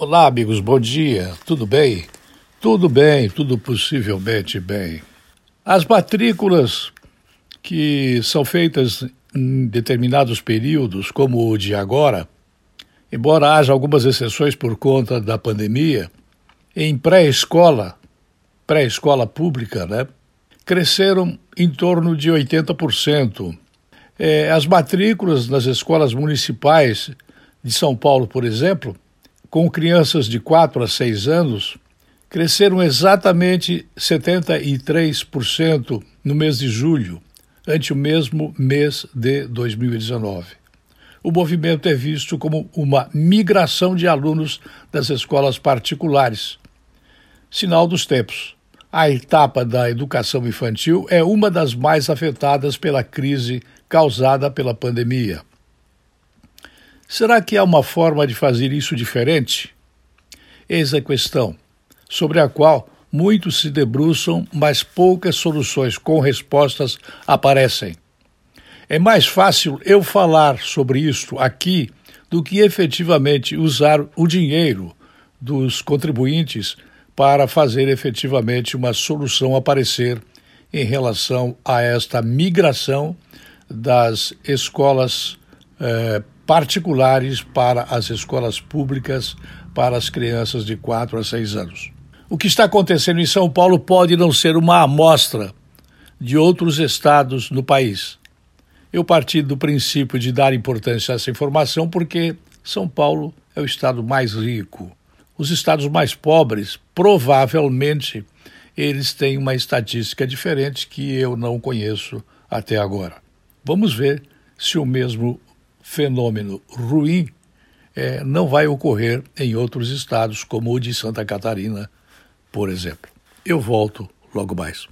Olá, amigos, bom dia. Tudo bem? Tudo bem, tudo possivelmente bem. As matrículas que são feitas em determinados períodos, como o de agora, embora haja algumas exceções por conta da pandemia, em pré-escola, pré-escola pública, né, cresceram em torno de 80%. É, as matrículas nas escolas municipais de São Paulo, por exemplo, com crianças de 4 a 6 anos, cresceram exatamente 73% no mês de julho, ante o mesmo mês de 2019. O movimento é visto como uma migração de alunos das escolas particulares. Sinal dos tempos. A etapa da educação infantil é uma das mais afetadas pela crise causada pela pandemia. Será que há uma forma de fazer isso diferente? Eis a questão, sobre a qual muitos se debruçam, mas poucas soluções com respostas aparecem. É mais fácil eu falar sobre isto aqui do que efetivamente usar o dinheiro dos contribuintes para fazer efetivamente uma solução aparecer em relação a esta migração das escolas eh, particulares para as escolas públicas para as crianças de 4 a 6 anos. O que está acontecendo em São Paulo pode não ser uma amostra de outros estados no país. Eu parti do princípio de dar importância a essa informação porque São Paulo é o estado mais rico. Os estados mais pobres, provavelmente, eles têm uma estatística diferente que eu não conheço até agora. Vamos ver se o mesmo fenômeno ruim é, não vai ocorrer em outros estados, como o de Santa Catarina, por exemplo. Eu volto logo mais.